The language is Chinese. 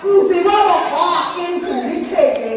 คู่สิ่งรอบรอบคอ啊อ็งสิ่งที่เคยเกิด